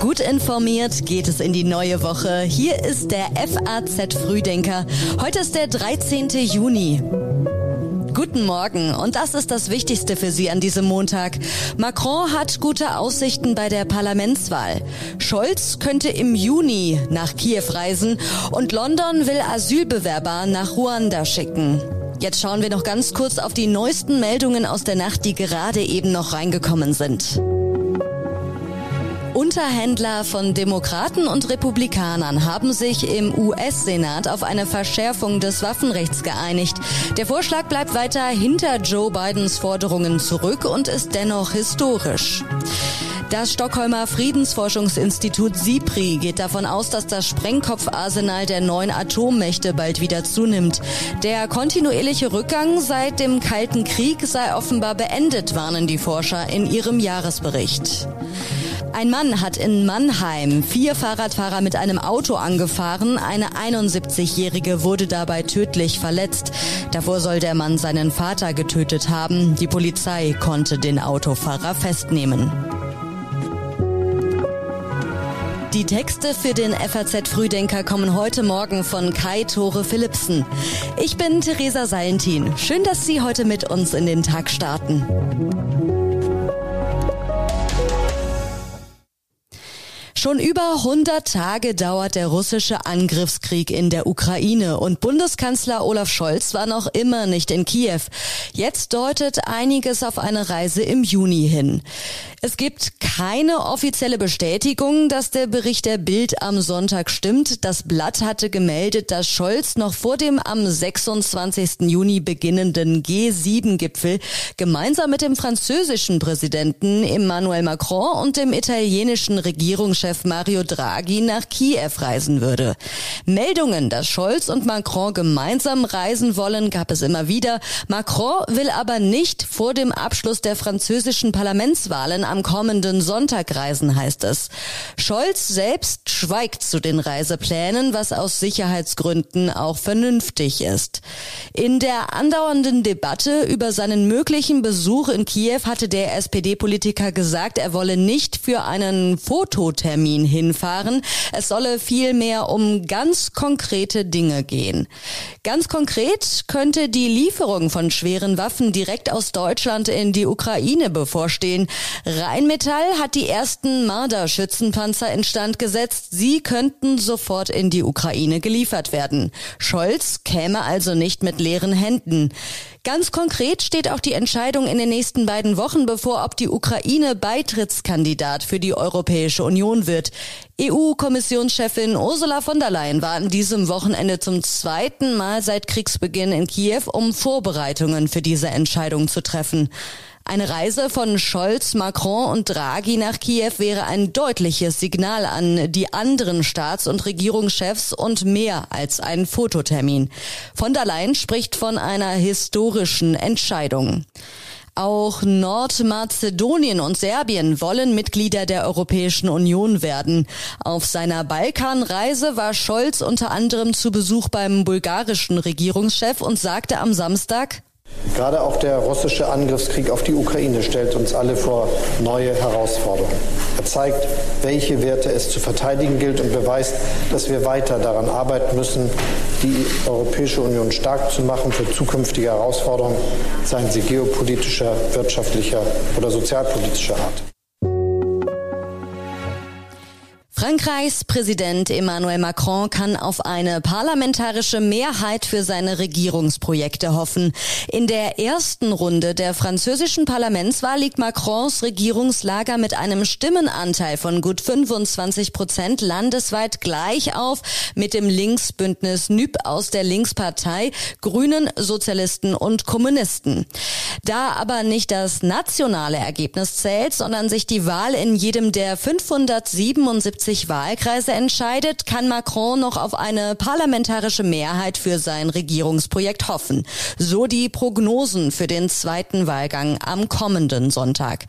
Gut informiert geht es in die neue Woche. Hier ist der FAZ Frühdenker. Heute ist der 13. Juni. Guten Morgen und das ist das Wichtigste für Sie an diesem Montag. Macron hat gute Aussichten bei der Parlamentswahl. Scholz könnte im Juni nach Kiew reisen und London will Asylbewerber nach Ruanda schicken. Jetzt schauen wir noch ganz kurz auf die neuesten Meldungen aus der Nacht, die gerade eben noch reingekommen sind. Unterhändler von Demokraten und Republikanern haben sich im US-Senat auf eine Verschärfung des Waffenrechts geeinigt. Der Vorschlag bleibt weiter hinter Joe Bidens Forderungen zurück und ist dennoch historisch. Das Stockholmer Friedensforschungsinstitut SIPRI geht davon aus, dass das Sprengkopfarsenal der neuen Atommächte bald wieder zunimmt. Der kontinuierliche Rückgang seit dem Kalten Krieg sei offenbar beendet, warnen die Forscher in ihrem Jahresbericht. Ein Mann hat in Mannheim vier Fahrradfahrer mit einem Auto angefahren. Eine 71-Jährige wurde dabei tödlich verletzt. Davor soll der Mann seinen Vater getötet haben. Die Polizei konnte den Autofahrer festnehmen. Die Texte für den FAZ Frühdenker kommen heute Morgen von Kai Tore Philipsen. Ich bin Theresa Salentin. Schön, dass Sie heute mit uns in den Tag starten. Schon über 100 Tage dauert der russische Angriffskrieg in der Ukraine und Bundeskanzler Olaf Scholz war noch immer nicht in Kiew. Jetzt deutet einiges auf eine Reise im Juni hin. Es gibt keine offizielle Bestätigung, dass der Bericht der Bild am Sonntag stimmt. Das Blatt hatte gemeldet, dass Scholz noch vor dem am 26. Juni beginnenden G7-Gipfel gemeinsam mit dem französischen Präsidenten Emmanuel Macron und dem italienischen Regierungschef Chef Mario Draghi nach Kiew reisen würde. Meldungen, dass Scholz und Macron gemeinsam reisen wollen, gab es immer wieder. Macron will aber nicht vor dem Abschluss der französischen Parlamentswahlen am kommenden Sonntag reisen, heißt es. Scholz selbst schweigt zu den Reiseplänen, was aus Sicherheitsgründen auch vernünftig ist. In der andauernden Debatte über seinen möglichen Besuch in Kiew hatte der SPD-Politiker gesagt, er wolle nicht für einen Fototermin Termin hinfahren. Es solle vielmehr um ganz konkrete Dinge gehen. Ganz konkret könnte die Lieferung von schweren Waffen direkt aus Deutschland in die Ukraine bevorstehen. Rheinmetall hat die ersten Marder-Schützenpanzer instand gesetzt. Sie könnten sofort in die Ukraine geliefert werden. Scholz käme also nicht mit leeren Händen. Ganz konkret steht auch die Entscheidung in den nächsten beiden Wochen bevor, ob die Ukraine Beitrittskandidat für die Europäische Union wird. EU-Kommissionschefin Ursula von der Leyen war an diesem Wochenende zum zweiten Mal seit Kriegsbeginn in Kiew, um Vorbereitungen für diese Entscheidung zu treffen. Eine Reise von Scholz, Macron und Draghi nach Kiew wäre ein deutliches Signal an die anderen Staats- und Regierungschefs und mehr als ein Fototermin. Von der Leyen spricht von einer historischen Entscheidung. Auch Nordmazedonien und Serbien wollen Mitglieder der Europäischen Union werden. Auf seiner Balkanreise war Scholz unter anderem zu Besuch beim bulgarischen Regierungschef und sagte am Samstag, Gerade auch der russische Angriffskrieg auf die Ukraine stellt uns alle vor neue Herausforderungen. Er zeigt, welche Werte es zu verteidigen gilt und beweist, dass wir weiter daran arbeiten müssen, die Europäische Union stark zu machen für zukünftige Herausforderungen, seien sie geopolitischer, wirtschaftlicher oder sozialpolitischer Art. Frankreichs Präsident Emmanuel Macron kann auf eine parlamentarische Mehrheit für seine Regierungsprojekte hoffen. In der ersten Runde der französischen Parlamentswahl liegt Macrons Regierungslager mit einem Stimmenanteil von gut 25 Prozent landesweit gleich auf mit dem Linksbündnis NÜP aus der Linkspartei, Grünen, Sozialisten und Kommunisten. Da aber nicht das nationale Ergebnis zählt, sondern sich die Wahl in jedem der 577 50 Wahlkreise entscheidet, kann Macron noch auf eine parlamentarische Mehrheit für sein Regierungsprojekt hoffen. So die Prognosen für den zweiten Wahlgang am kommenden Sonntag.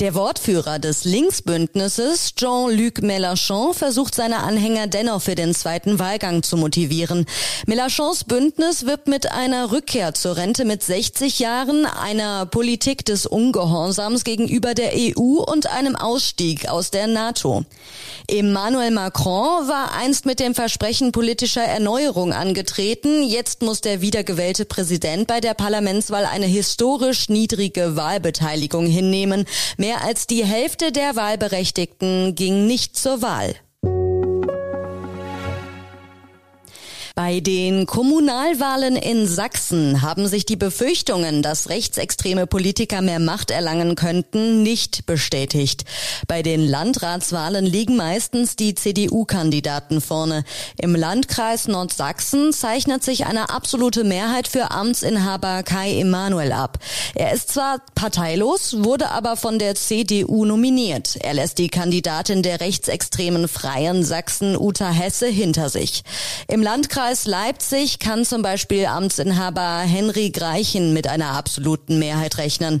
Der Wortführer des Linksbündnisses, Jean-Luc Mélenchon, versucht seine Anhänger dennoch für den zweiten Wahlgang zu motivieren. Mélenchons Bündnis wirbt mit einer Rückkehr zur Rente mit 60 Jahren, einer Politik des Ungehorsams gegenüber der EU und einem Ausstieg aus der NATO. Emmanuel Macron war einst mit dem Versprechen politischer Erneuerung angetreten. Jetzt muss der wiedergewählte Präsident bei der Parlamentswahl eine historisch niedrige Wahlbeteiligung hinnehmen. Mehr als die Hälfte der Wahlberechtigten ging nicht zur Wahl. Bei den Kommunalwahlen in Sachsen haben sich die Befürchtungen, dass rechtsextreme Politiker mehr Macht erlangen könnten, nicht bestätigt. Bei den Landratswahlen liegen meistens die CDU-Kandidaten vorne. Im Landkreis Nordsachsen zeichnet sich eine absolute Mehrheit für Amtsinhaber Kai Emanuel ab. Er ist zwar parteilos, wurde aber von der CDU nominiert. Er lässt die Kandidatin der rechtsextremen Freien Sachsen Uta Hesse hinter sich. Im Landkreis Landkreis Leipzig kann zum Beispiel Amtsinhaber Henry Greichen mit einer absoluten Mehrheit rechnen.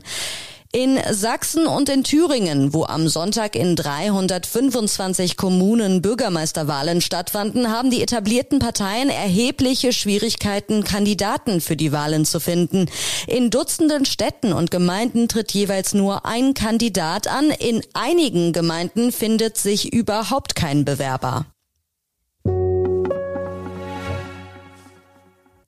In Sachsen und in Thüringen, wo am Sonntag in 325 Kommunen Bürgermeisterwahlen stattfanden, haben die etablierten Parteien erhebliche Schwierigkeiten, Kandidaten für die Wahlen zu finden. In Dutzenden Städten und Gemeinden tritt jeweils nur ein Kandidat an. In einigen Gemeinden findet sich überhaupt kein Bewerber.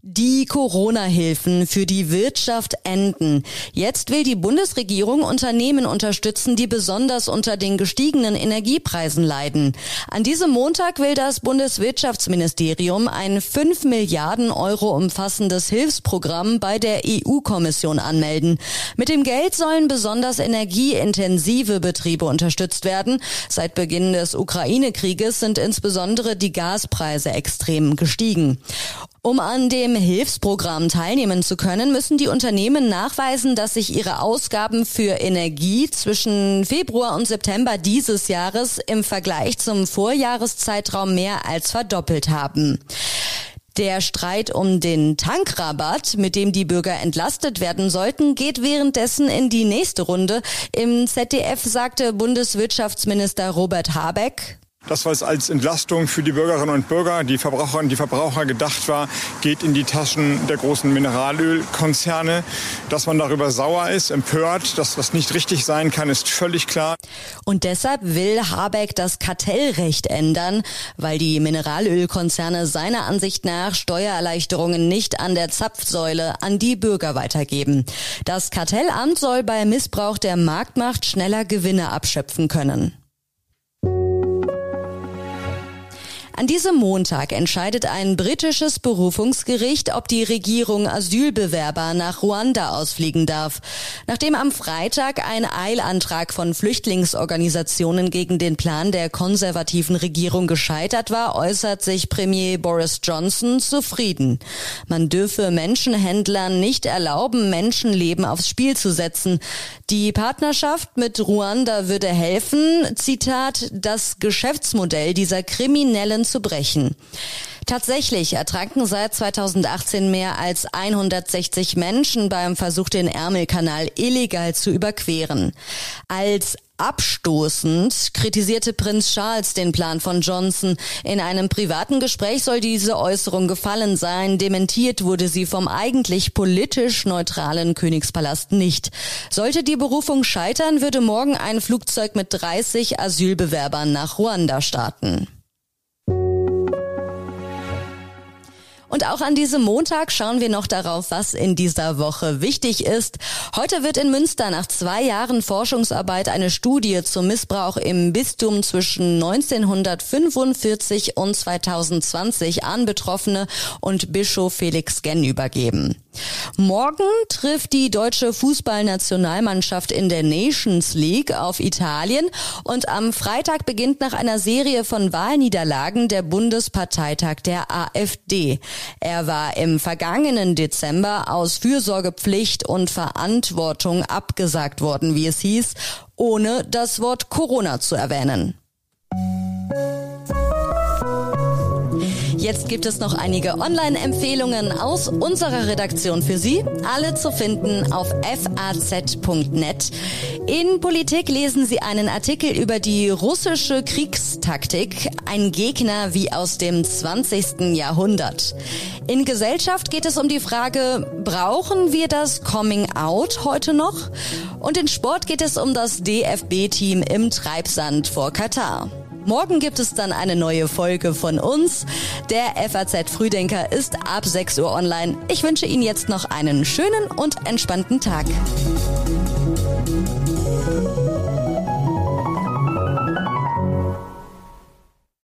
Die Corona-Hilfen für die Wirtschaft enden. Jetzt will die Bundesregierung Unternehmen unterstützen, die besonders unter den gestiegenen Energiepreisen leiden. An diesem Montag will das Bundeswirtschaftsministerium ein 5 Milliarden Euro umfassendes Hilfsprogramm bei der EU-Kommission anmelden. Mit dem Geld sollen besonders energieintensive Betriebe unterstützt werden. Seit Beginn des Ukraine-Krieges sind insbesondere die Gaspreise extrem gestiegen. Um an dem Hilfsprogramm teilnehmen zu können, müssen die Unternehmen nachweisen, dass sich ihre Ausgaben für Energie zwischen Februar und September dieses Jahres im Vergleich zum Vorjahreszeitraum mehr als verdoppelt haben. Der Streit um den Tankrabatt, mit dem die Bürger entlastet werden sollten, geht währenddessen in die nächste Runde. Im ZDF sagte Bundeswirtschaftsminister Robert Habeck, das, was als Entlastung für die Bürgerinnen und Bürger, die Verbraucherinnen und die Verbraucher gedacht war, geht in die Taschen der großen Mineralölkonzerne. Dass man darüber sauer ist, empört, dass das nicht richtig sein kann, ist völlig klar. Und deshalb will Habeck das Kartellrecht ändern, weil die Mineralölkonzerne seiner Ansicht nach Steuererleichterungen nicht an der Zapfsäule an die Bürger weitergeben. Das Kartellamt soll bei Missbrauch der Marktmacht schneller Gewinne abschöpfen können. An diesem Montag entscheidet ein britisches Berufungsgericht, ob die Regierung Asylbewerber nach Ruanda ausfliegen darf. Nachdem am Freitag ein Eilantrag von Flüchtlingsorganisationen gegen den Plan der konservativen Regierung gescheitert war, äußert sich Premier Boris Johnson zufrieden. Man dürfe Menschenhändlern nicht erlauben, Menschenleben aufs Spiel zu setzen. Die Partnerschaft mit Ruanda würde helfen, Zitat, das Geschäftsmodell dieser kriminellen zu brechen. Tatsächlich ertranken seit 2018 mehr als 160 Menschen beim Versuch, den Ärmelkanal illegal zu überqueren. Als abstoßend kritisierte Prinz Charles den Plan von Johnson. In einem privaten Gespräch soll diese Äußerung gefallen sein. Dementiert wurde sie vom eigentlich politisch neutralen Königspalast nicht. Sollte die Berufung scheitern, würde morgen ein Flugzeug mit 30 Asylbewerbern nach Ruanda starten. Und auch an diesem Montag schauen wir noch darauf, was in dieser Woche wichtig ist. Heute wird in Münster nach zwei Jahren Forschungsarbeit eine Studie zum Missbrauch im Bistum zwischen 1945 und 2020 an Betroffene und Bischof Felix Genn übergeben. Morgen trifft die deutsche Fußballnationalmannschaft in der Nations League auf Italien und am Freitag beginnt nach einer Serie von Wahlniederlagen der Bundesparteitag der AfD. Er war im vergangenen Dezember aus Fürsorgepflicht und Verantwortung abgesagt worden, wie es hieß, ohne das Wort Corona zu erwähnen. Jetzt gibt es noch einige Online-Empfehlungen aus unserer Redaktion für Sie. Alle zu finden auf faz.net. In Politik lesen Sie einen Artikel über die russische Kriegstaktik, ein Gegner wie aus dem 20. Jahrhundert. In Gesellschaft geht es um die Frage, brauchen wir das Coming Out heute noch? Und in Sport geht es um das DFB-Team im Treibsand vor Katar. Morgen gibt es dann eine neue Folge von uns. Der FAZ Frühdenker ist ab 6 Uhr online. Ich wünsche Ihnen jetzt noch einen schönen und entspannten Tag.